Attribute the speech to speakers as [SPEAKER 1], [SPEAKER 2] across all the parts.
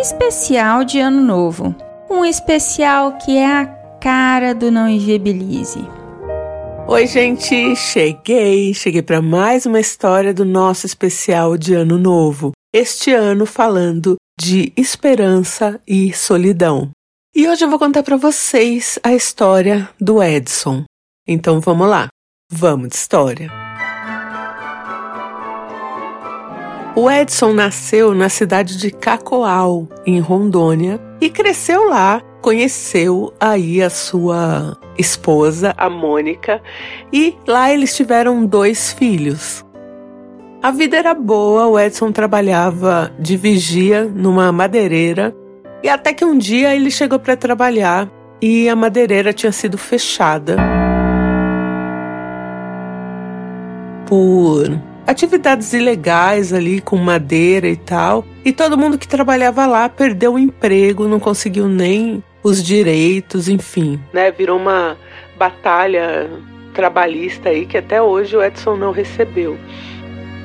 [SPEAKER 1] especial de Ano Novo. Um especial que é a cara do Não Inviabilize.
[SPEAKER 2] Oi, gente, cheguei, cheguei para mais uma história do nosso especial de Ano Novo. Este ano falando de esperança e solidão. E hoje eu vou contar para vocês a história do Edson. Então vamos lá, vamos de história. O Edson nasceu na cidade de Cacoal, em Rondônia, e cresceu lá. Conheceu aí a sua esposa, a Mônica, e lá eles tiveram dois filhos. A vida era boa, o Edson trabalhava de vigia numa madeireira, e até que um dia ele chegou para trabalhar e a madeireira tinha sido fechada por atividades ilegais ali com madeira e tal. E todo mundo que trabalhava lá perdeu o emprego, não conseguiu nem os direitos, enfim, né? Virou uma batalha trabalhista aí que até hoje o Edson não recebeu.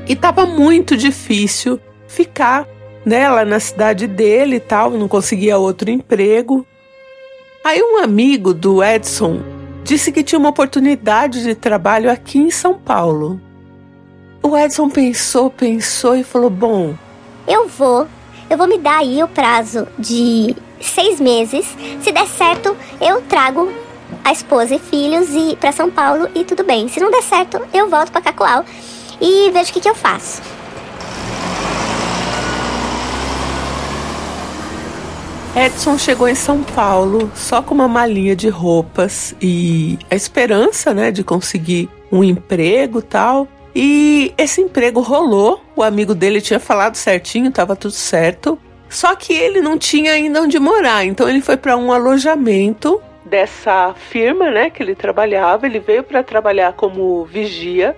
[SPEAKER 2] E tava muito difícil ficar né, lá na cidade dele e tal, não conseguia outro emprego. Aí um amigo do Edson disse que tinha uma oportunidade de trabalho aqui em São Paulo. O Edson pensou, pensou e falou: Bom,
[SPEAKER 3] eu vou. Eu vou me dar aí o prazo de seis meses. Se der certo, eu trago a esposa e filhos e para São Paulo e tudo bem. Se não der certo, eu volto para Cacoal e vejo o que, que eu faço.
[SPEAKER 2] Edson chegou em São Paulo só com uma malinha de roupas e a esperança, né, de conseguir um emprego tal. E esse emprego rolou, o amigo dele tinha falado certinho, estava tudo certo. Só que ele não tinha ainda onde morar, então ele foi para um alojamento dessa firma, né, que ele trabalhava. Ele veio para trabalhar como vigia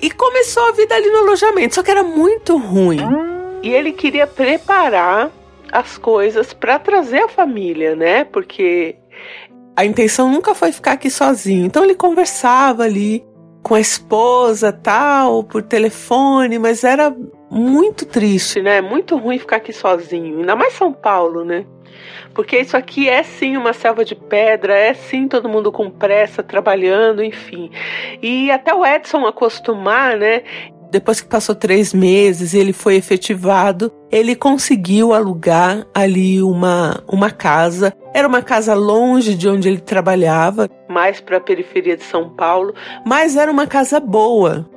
[SPEAKER 2] e começou a vida ali no alojamento, só que era muito ruim. E ele queria preparar as coisas para trazer a família, né? Porque a intenção nunca foi ficar aqui sozinho. Então ele conversava ali com a esposa, tal, por telefone, mas era muito triste, né? Muito ruim ficar aqui sozinho, ainda mais São Paulo, né? Porque isso aqui é sim uma selva de pedra, é sim todo mundo com pressa, trabalhando, enfim. E até o Edson acostumar, né? Depois que passou três meses, ele foi efetivado. Ele conseguiu alugar ali uma, uma casa. Era uma casa longe de onde ele trabalhava, mais para a periferia de São Paulo, mas era uma casa boa.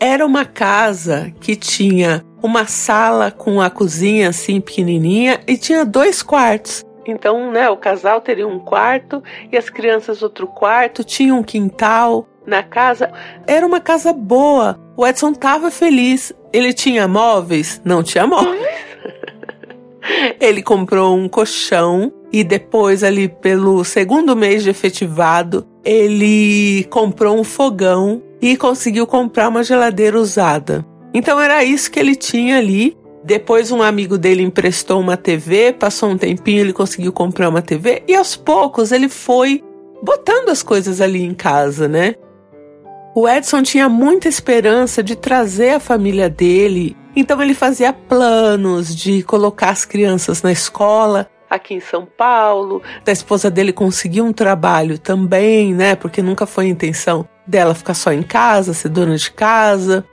[SPEAKER 2] Era uma casa que tinha uma sala com a cozinha assim pequenininha e tinha dois quartos. Então, né, o casal teria um quarto e as crianças outro quarto, tinha um quintal na casa. Era uma casa boa. O Edson estava feliz. Ele tinha móveis? Não tinha móveis. Ele comprou um colchão e depois, ali pelo segundo mês de efetivado, ele comprou um fogão e conseguiu comprar uma geladeira usada. Então era isso que ele tinha ali. Depois um amigo dele emprestou uma TV, passou um tempinho, ele conseguiu comprar uma TV e aos poucos ele foi botando as coisas ali em casa, né? O Edson tinha muita esperança de trazer a família dele, então ele fazia planos de colocar as crianças na escola aqui em São Paulo, da esposa dele conseguir um trabalho também, né? Porque nunca foi a intenção dela ficar só em casa, ser dona de casa.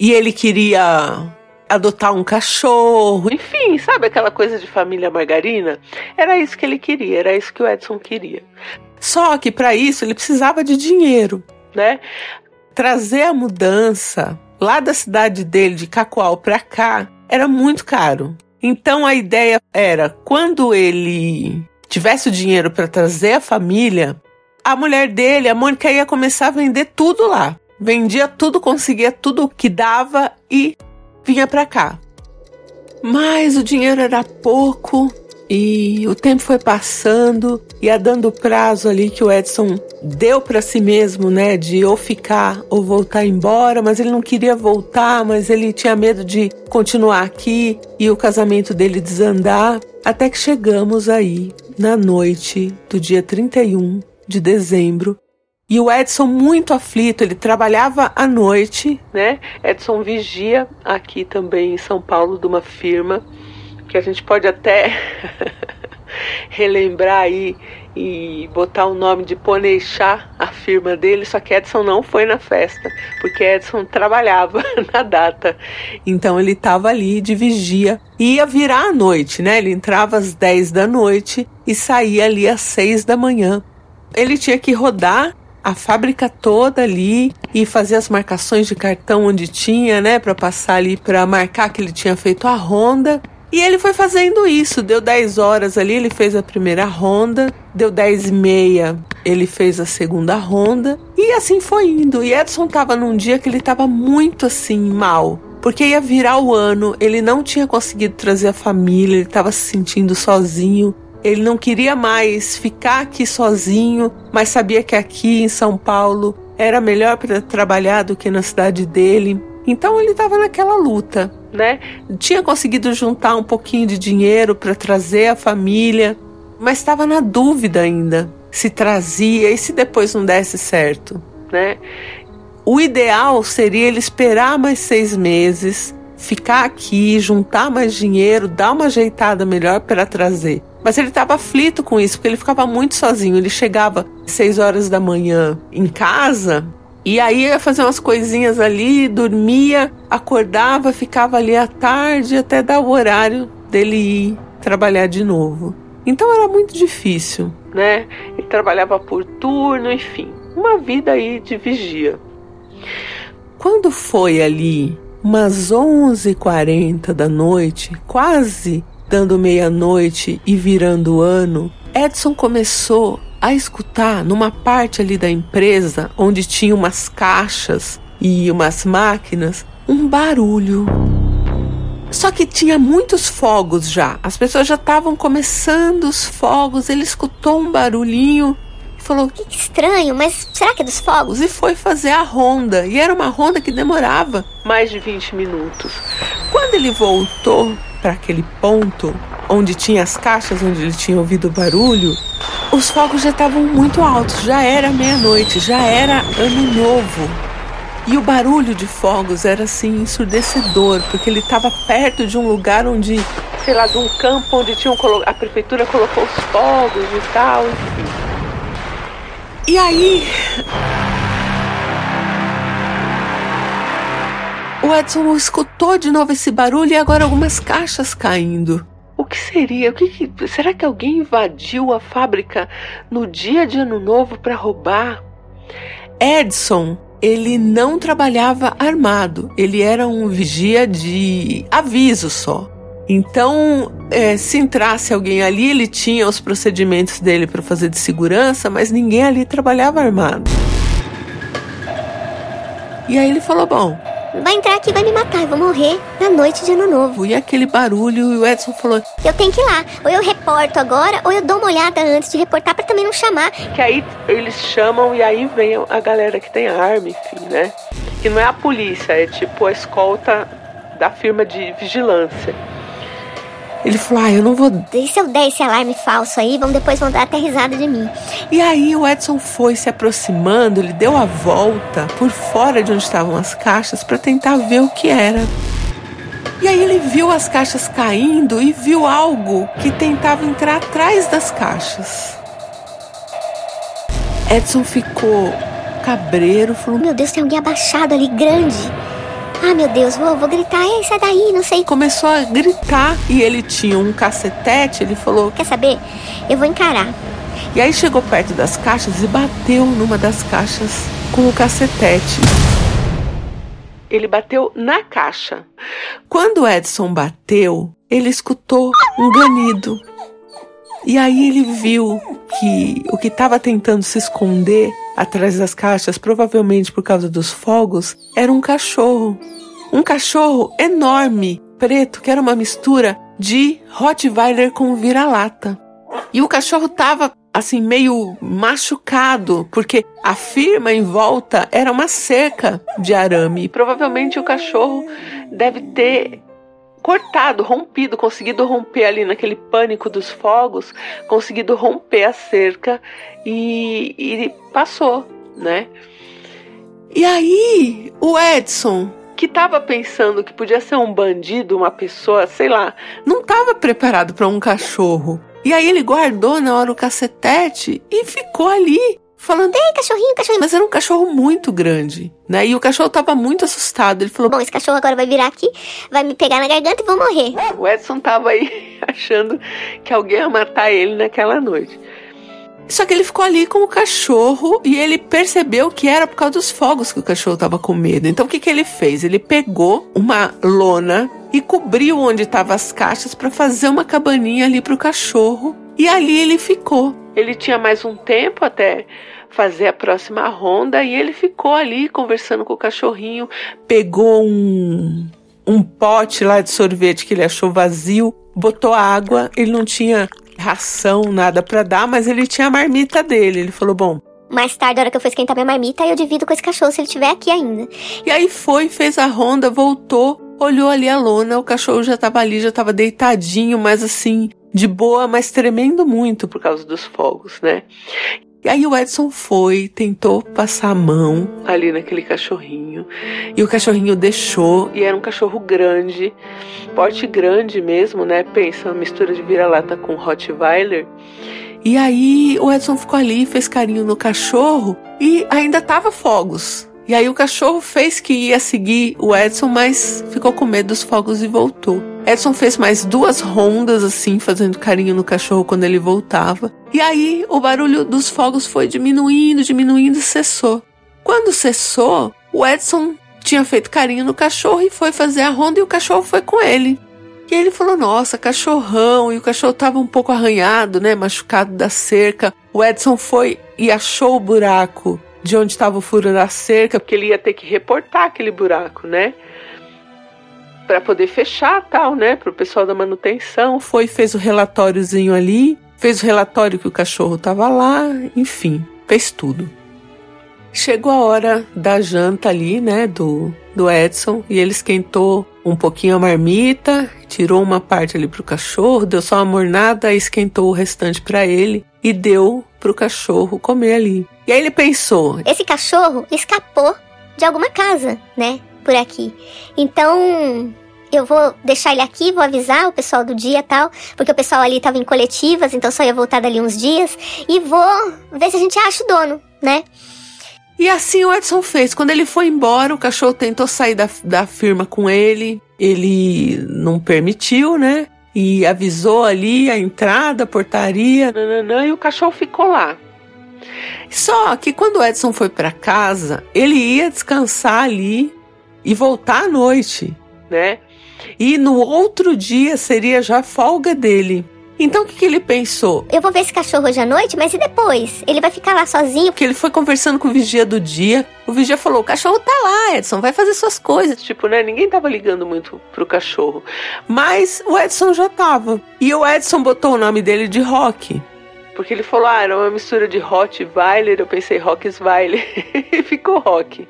[SPEAKER 2] E ele queria adotar um cachorro, enfim, sabe aquela coisa de família margarina? Era isso que ele queria, era isso que o Edson queria. Só que para isso ele precisava de dinheiro, né? trazer a mudança lá da cidade dele, de Cacoal, para cá, era muito caro. Então a ideia era, quando ele tivesse o dinheiro para trazer a família, a mulher dele, a Mônica, ia começar a vender tudo lá. Vendia tudo, conseguia tudo que dava e vinha para cá. Mas o dinheiro era pouco e o tempo foi passando, ia dando prazo ali que o Edson deu para si mesmo, né, de ou ficar ou voltar embora, mas ele não queria voltar, mas ele tinha medo de continuar aqui e o casamento dele desandar, até que chegamos aí na noite do dia 31 de dezembro. E o Edson muito aflito, ele trabalhava à noite, né? Edson vigia aqui também em São Paulo de uma firma que a gente pode até relembrar aí e botar o nome de Poneixá, a firma dele, só que Edson não foi na festa, porque Edson trabalhava na data. Então ele estava ali de vigia. Ia virar à noite, né? Ele entrava às 10 da noite e saía ali às 6 da manhã. Ele tinha que rodar a fábrica toda ali e fazer as marcações de cartão onde tinha, né, para passar ali para marcar que ele tinha feito a ronda. E ele foi fazendo isso, deu 10 horas ali, ele fez a primeira ronda, deu 10 e meia, ele fez a segunda ronda, e assim foi indo. E Edson tava num dia que ele tava muito assim, mal, porque ia virar o ano, ele não tinha conseguido trazer a família, ele estava se sentindo sozinho, ele não queria mais ficar aqui sozinho, mas sabia que aqui em São Paulo era melhor para trabalhar do que na cidade dele. Então ele estava naquela luta, né? Tinha conseguido juntar um pouquinho de dinheiro para trazer a família, mas estava na dúvida ainda se trazia e se depois não desse certo, né? O ideal seria ele esperar mais seis meses, ficar aqui, juntar mais dinheiro, dar uma ajeitada melhor para trazer. Mas ele estava aflito com isso, porque ele ficava muito sozinho. Ele chegava às 6 horas da manhã em casa e aí ia fazer umas coisinhas ali, dormia, acordava, ficava ali à tarde até dar o horário dele ir trabalhar de novo. Então era muito difícil, né? Ele trabalhava por turno, enfim, uma vida aí de vigia. Quando foi ali umas 11h40 da noite, quase dando meia-noite e virando o ano, Edson começou a escutar numa parte ali da empresa onde tinha umas caixas e umas máquinas um barulho. Só que tinha muitos fogos já. As pessoas já estavam começando os fogos. Ele escutou um barulhinho e falou:
[SPEAKER 3] Que estranho, mas será que é dos fogos?
[SPEAKER 2] E foi fazer a ronda. E era uma ronda que demorava mais de 20 minutos. Quando ele voltou para aquele ponto onde tinha as caixas, onde ele tinha ouvido o barulho, os fogos já estavam muito altos, já era meia-noite, já era ano novo. E o barulho de fogos era assim ensurdecedor, porque ele estava perto de um lugar onde, sei lá, de um campo onde tinham a prefeitura colocou os fogos e tal, enfim. E aí, O Edson escutou de novo esse barulho e agora algumas caixas caindo. O que seria? O que, será que alguém invadiu a fábrica no dia de Ano Novo para roubar? Edson, ele não trabalhava armado, ele era um vigia de aviso só. Então, é, se entrasse alguém ali, ele tinha os procedimentos dele para fazer de segurança, mas ninguém ali trabalhava armado. E aí ele falou: Bom,
[SPEAKER 3] vai entrar aqui e vai me matar. Eu vou morrer na noite de ano novo.
[SPEAKER 2] E aquele barulho, e o Edson falou:
[SPEAKER 3] Eu tenho que ir lá. Ou eu reporto agora, ou eu dou uma olhada antes de reportar para também não chamar.
[SPEAKER 2] Que aí eles chamam e aí vem a galera que tem arma, enfim, né? Que não é a polícia, é tipo a escolta da firma de vigilância. Ele falou: Ah, eu não vou.
[SPEAKER 3] E se eu der esse alarme falso aí, vão depois vão dar até risada de mim.
[SPEAKER 2] E aí o Edson foi se aproximando, ele deu a volta por fora de onde estavam as caixas para tentar ver o que era. E aí ele viu as caixas caindo e viu algo que tentava entrar atrás das caixas. Edson ficou cabreiro, falou:
[SPEAKER 3] Meu Deus, tem alguém abaixado ali, grande. Ah, meu Deus, vou, vou gritar, ei, sai daí, não sei.
[SPEAKER 2] Começou a gritar e ele tinha um cacetete, ele falou:
[SPEAKER 3] Quer saber? Eu vou encarar.
[SPEAKER 2] E aí chegou perto das caixas e bateu numa das caixas com o cacetete. Ele bateu na caixa. Quando Edson bateu, ele escutou um ganido. E aí ele viu que o que estava tentando se esconder atrás das caixas, provavelmente por causa dos fogos, era um cachorro. Um cachorro enorme, preto, que era uma mistura de Rottweiler com vira-lata. E o cachorro tava assim meio machucado, porque a firma em volta era uma cerca de arame. E provavelmente o cachorro deve ter cortado, rompido, conseguido romper ali naquele pânico dos fogos, conseguido romper a cerca e, e passou, né? E aí o Edson, que estava pensando que podia ser um bandido, uma pessoa, sei lá, não estava preparado para um cachorro. E aí ele guardou na hora o cacetete e ficou ali falando,
[SPEAKER 3] ei, cachorrinho, cachorrinho.
[SPEAKER 2] Mas era um cachorro muito grande, né? E o cachorro tava muito assustado. Ele falou:
[SPEAKER 3] Bom, esse cachorro agora vai virar aqui, vai me pegar na garganta e vou morrer.
[SPEAKER 2] O Edson tava aí achando que alguém ia matar ele naquela noite. Só que ele ficou ali com o cachorro e ele percebeu que era por causa dos fogos que o cachorro tava com medo. Então o que, que ele fez? Ele pegou uma lona e cobriu onde estavam as caixas para fazer uma cabaninha ali pro cachorro. E ali ele ficou. Ele tinha mais um tempo até fazer a próxima ronda e ele ficou ali conversando com o cachorrinho, pegou um um pote lá de sorvete que ele achou vazio, botou água, ele não tinha ração, nada para dar, mas ele tinha a marmita dele. Ele falou: "Bom,
[SPEAKER 3] mais tarde, na hora que eu for esquentar minha marmita, eu divido com esse cachorro se ele estiver aqui ainda.
[SPEAKER 2] E aí foi, fez a ronda, voltou, olhou ali a lona, o cachorro já tava ali, já tava deitadinho, mas assim, de boa, mas tremendo muito por causa dos fogos, né? E aí o Edson foi, tentou passar a mão ali naquele cachorrinho. E o cachorrinho deixou, e era um cachorro grande, porte grande mesmo, né? Pensa, uma mistura de vira-lata com Rottweiler. E aí o Edson ficou ali, fez carinho no cachorro e ainda tava fogos. E aí o cachorro fez que ia seguir o Edson, mas ficou com medo dos fogos e voltou. Edson fez mais duas rondas assim, fazendo carinho no cachorro quando ele voltava. E aí o barulho dos fogos foi diminuindo, diminuindo e cessou. Quando cessou, o Edson tinha feito carinho no cachorro e foi fazer a ronda e o cachorro foi com ele. E ele falou: Nossa, cachorrão. E o cachorro estava um pouco arranhado, né? Machucado da cerca. O Edson foi e achou o buraco de onde estava o furo da cerca, porque ele ia ter que reportar aquele buraco, né? Para poder fechar tal, né? Para o pessoal da manutenção. Foi, fez o relatóriozinho ali, fez o relatório que o cachorro estava lá, enfim, fez tudo. Chegou a hora da janta ali, né, do, do Edson, e ele esquentou um pouquinho a marmita, tirou uma parte ali pro cachorro, deu só uma mornada, esquentou o restante para ele e deu pro cachorro comer ali. E aí ele pensou:
[SPEAKER 3] esse cachorro escapou de alguma casa, né, por aqui. Então, eu vou deixar ele aqui, vou avisar o pessoal do dia tal, porque o pessoal ali tava em coletivas, então só ia voltar dali uns dias, e vou ver se a gente acha o dono, né?
[SPEAKER 2] E assim o Edson fez. Quando ele foi embora, o cachorro tentou sair da, da firma com ele. Ele não permitiu, né? E avisou ali a entrada, a portaria, nananã, e o cachorro ficou lá. Só que quando o Edson foi para casa, ele ia descansar ali e voltar à noite, né? E no outro dia seria já folga dele. Então o que, que, ele pensou?
[SPEAKER 3] Eu vou ver esse cachorro hoje à noite, mas e depois? Ele vai ficar lá sozinho?
[SPEAKER 2] Porque ele foi conversando com o vigia do dia. O vigia falou: o cachorro tá lá, Edson, vai fazer suas coisas. Tipo, né? Ninguém tava ligando muito pro cachorro. Mas o Edson já tava. E o Edson botou o nome dele de Rock. Porque ele falou, ah, era uma mistura de Rottweiler, eu pensei Rockesweiler, e ficou Rock.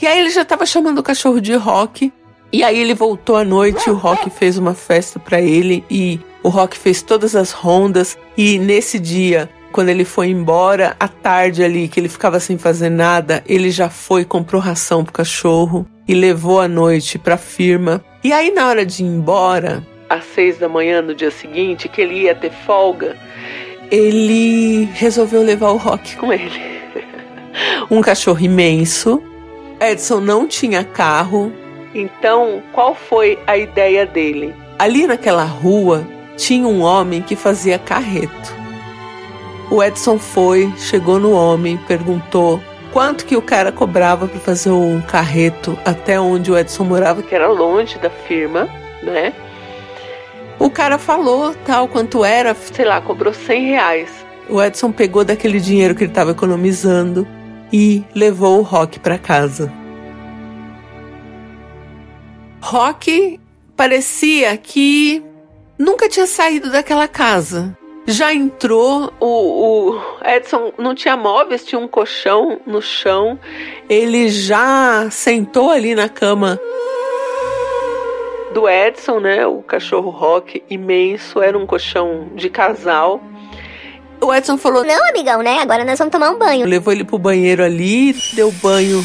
[SPEAKER 2] E aí ele já tava chamando o cachorro de Rock, e aí ele voltou à noite, o Rock fez uma festa para ele e o Rock fez todas as rondas e nesse dia, quando ele foi embora, à tarde ali, que ele ficava sem fazer nada, ele já foi comprou ração pro cachorro e levou à noite pra firma. E aí na hora de ir embora, às seis da manhã no dia seguinte, que ele ia ter folga, ele resolveu levar o Rock com ele. um cachorro imenso. Edson não tinha carro, então, qual foi a ideia dele? Ali naquela rua tinha um homem que fazia carreto. O Edson foi, chegou no homem, perguntou quanto que o cara cobrava para fazer um carreto até onde o Edson morava, que era longe da firma, né? O cara falou tal quanto era, sei lá, cobrou 100 reais. O Edson pegou daquele dinheiro que ele estava economizando e levou o Rock para casa. Rock parecia que nunca tinha saído daquela casa. Já entrou, o, o, Edson não tinha móveis, tinha um colchão no chão. Ele já sentou ali na cama do Edson, né? O cachorro Rock imenso, era um colchão de casal. O Edson falou:
[SPEAKER 3] Não, amigão, né? Agora nós vamos tomar um banho.
[SPEAKER 2] Levou ele pro banheiro ali, deu banho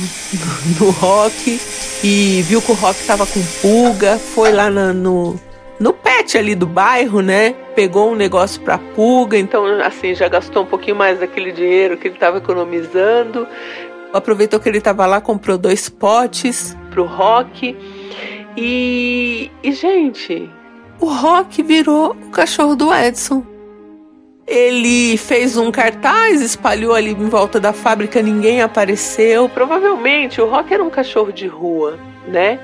[SPEAKER 2] no, no Rock e viu que o Rock tava com pulga. Foi lá na, no, no pet ali do bairro, né? Pegou um negócio pra pulga, então assim já gastou um pouquinho mais daquele dinheiro que ele tava economizando. Aproveitou que ele tava lá, comprou dois potes pro Rock. E, e gente, o Rock virou o cachorro do Edson. Ele fez um cartaz, espalhou ali em volta da fábrica, ninguém apareceu. Provavelmente o Rock era um cachorro de rua, né?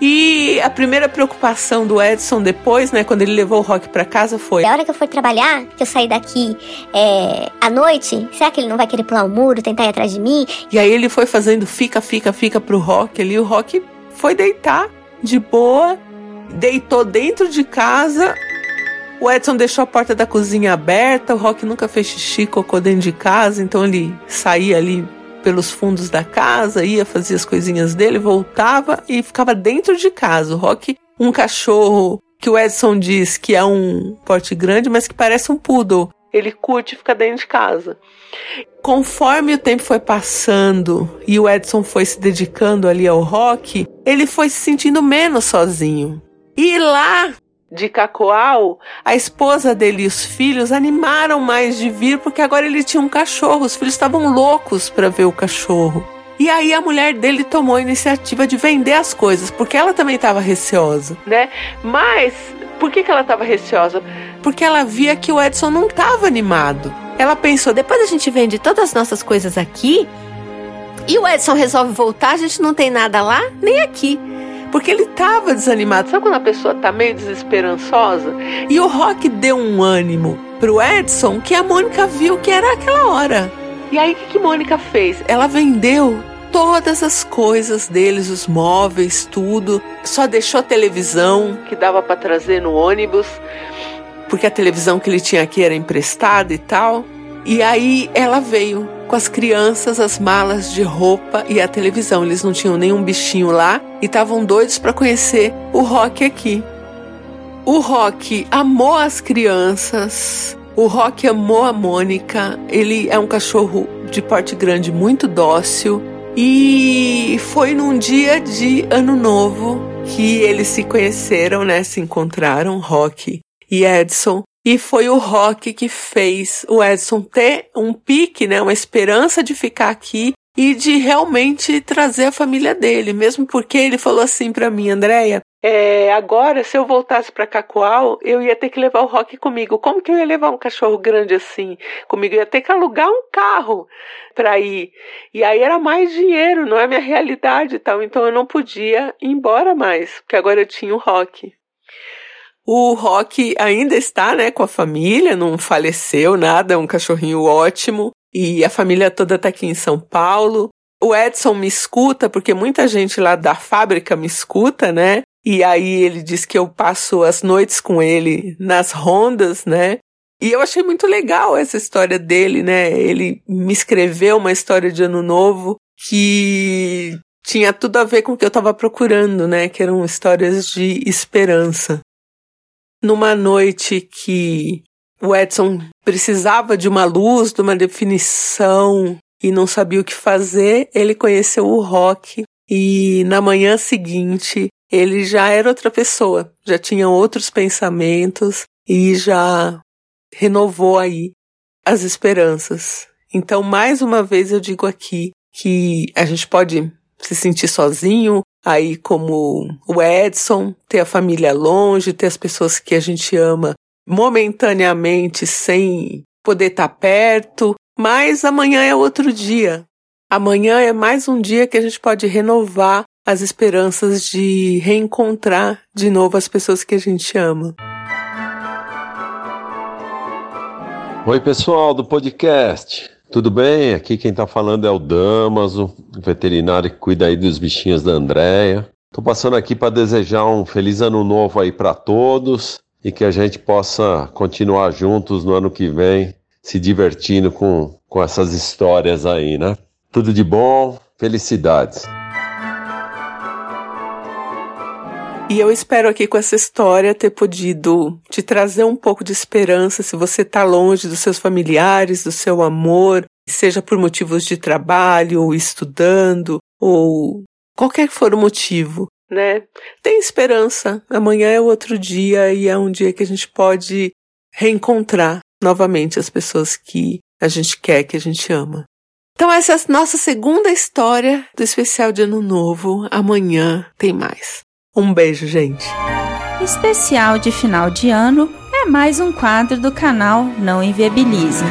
[SPEAKER 2] E a primeira preocupação do Edson depois, né, quando ele levou o Rock para casa foi:
[SPEAKER 3] A hora que eu for trabalhar, que eu sair daqui é, à noite, será que ele não vai querer pular o muro, tentar ir atrás de mim?
[SPEAKER 2] E aí ele foi fazendo fica, fica, fica pro Rock ali. O Rock foi deitar de boa, deitou dentro de casa. O Edson deixou a porta da cozinha aberta. O Rock nunca fez xixi, cocô dentro de casa, então ele saía ali pelos fundos da casa, ia fazer as coisinhas dele, voltava e ficava dentro de casa. O Rock, um cachorro que o Edson diz que é um porte grande, mas que parece um poodle. Ele curte ficar dentro de casa. Conforme o tempo foi passando e o Edson foi se dedicando ali ao rock, ele foi se sentindo menos sozinho. E lá de Cacoal, a esposa dele e os filhos animaram mais de vir porque agora ele tinha um cachorro. Os filhos estavam loucos para ver o cachorro. E aí a mulher dele tomou a iniciativa de vender as coisas, porque ela também estava receosa, né? Mas por que, que ela estava receosa? Porque ela via que o Edson não estava animado. Ela pensou: depois a gente vende todas as nossas coisas aqui e o Edson resolve voltar, a gente não tem nada lá nem aqui. Porque ele estava desanimado. Sabe quando a pessoa tá meio desesperançosa? E o Rock deu um ânimo pro Edson que a Mônica viu que era aquela hora. E aí o que, que Mônica fez? Ela vendeu todas as coisas deles, os móveis, tudo. Só deixou a televisão que dava para trazer no ônibus, porque a televisão que ele tinha aqui era emprestada e tal. E aí ela veio com as crianças, as malas de roupa e a televisão. Eles não tinham nenhum bichinho lá e estavam doidos para conhecer o Rock aqui. O Rock amou as crianças, o Rock amou a Mônica. Ele é um cachorro de porte grande, muito dócil. E foi num dia de Ano Novo que eles se conheceram, né? Se encontraram, Rock e Edson. E foi o rock que fez o Edson ter um pique, né, uma esperança de ficar aqui e de realmente trazer a família dele, mesmo porque ele falou assim para mim, Andréia, é, agora se eu voltasse para Cacoal, eu ia ter que levar o Rock comigo. Como que eu ia levar um cachorro grande assim comigo? Eu ia ter que alugar um carro para ir. E aí era mais dinheiro, não é minha realidade e tal. Então eu não podia ir embora mais, porque agora eu tinha o Rock. O Rock ainda está, né, com a família, não faleceu nada, é um cachorrinho ótimo. E a família toda está aqui em São Paulo. O Edson me escuta, porque muita gente lá da fábrica me escuta, né? E aí ele diz que eu passo as noites com ele nas rondas, né? E eu achei muito legal essa história dele, né? Ele me escreveu uma história de ano novo que tinha tudo a ver com o que eu estava procurando, né? Que eram histórias de esperança numa noite que o Edson precisava de uma luz, de uma definição e não sabia o que fazer, ele conheceu o rock e na manhã seguinte ele já era outra pessoa, já tinha outros pensamentos e já renovou aí as esperanças. Então, mais uma vez eu digo aqui que a gente pode se sentir sozinho, aí como o Edson, ter a família longe, ter as pessoas que a gente ama momentaneamente sem poder estar tá perto, mas amanhã é outro dia. Amanhã é mais um dia que a gente pode renovar as esperanças de reencontrar de novo as pessoas que a gente ama.
[SPEAKER 4] Oi, pessoal do podcast. Tudo bem? Aqui quem está falando é o Damaso, veterinário que cuida aí dos bichinhos da Andréia. Estou passando aqui para desejar um feliz ano novo aí para todos e que a gente possa continuar juntos no ano que vem, se divertindo com, com essas histórias aí, né? Tudo de bom, felicidades.
[SPEAKER 2] E eu espero aqui com essa história ter podido te trazer um pouco de esperança se você está longe dos seus familiares, do seu amor, seja por motivos de trabalho, ou estudando, ou qualquer que for o motivo, né? Tem esperança. Amanhã é outro dia e é um dia que a gente pode reencontrar novamente as pessoas que a gente quer, que a gente ama. Então essa é a nossa segunda história do especial de Ano Novo. Amanhã tem mais. Um beijo, gente.
[SPEAKER 1] Especial de final de ano é mais um quadro do canal Não Inviabilize.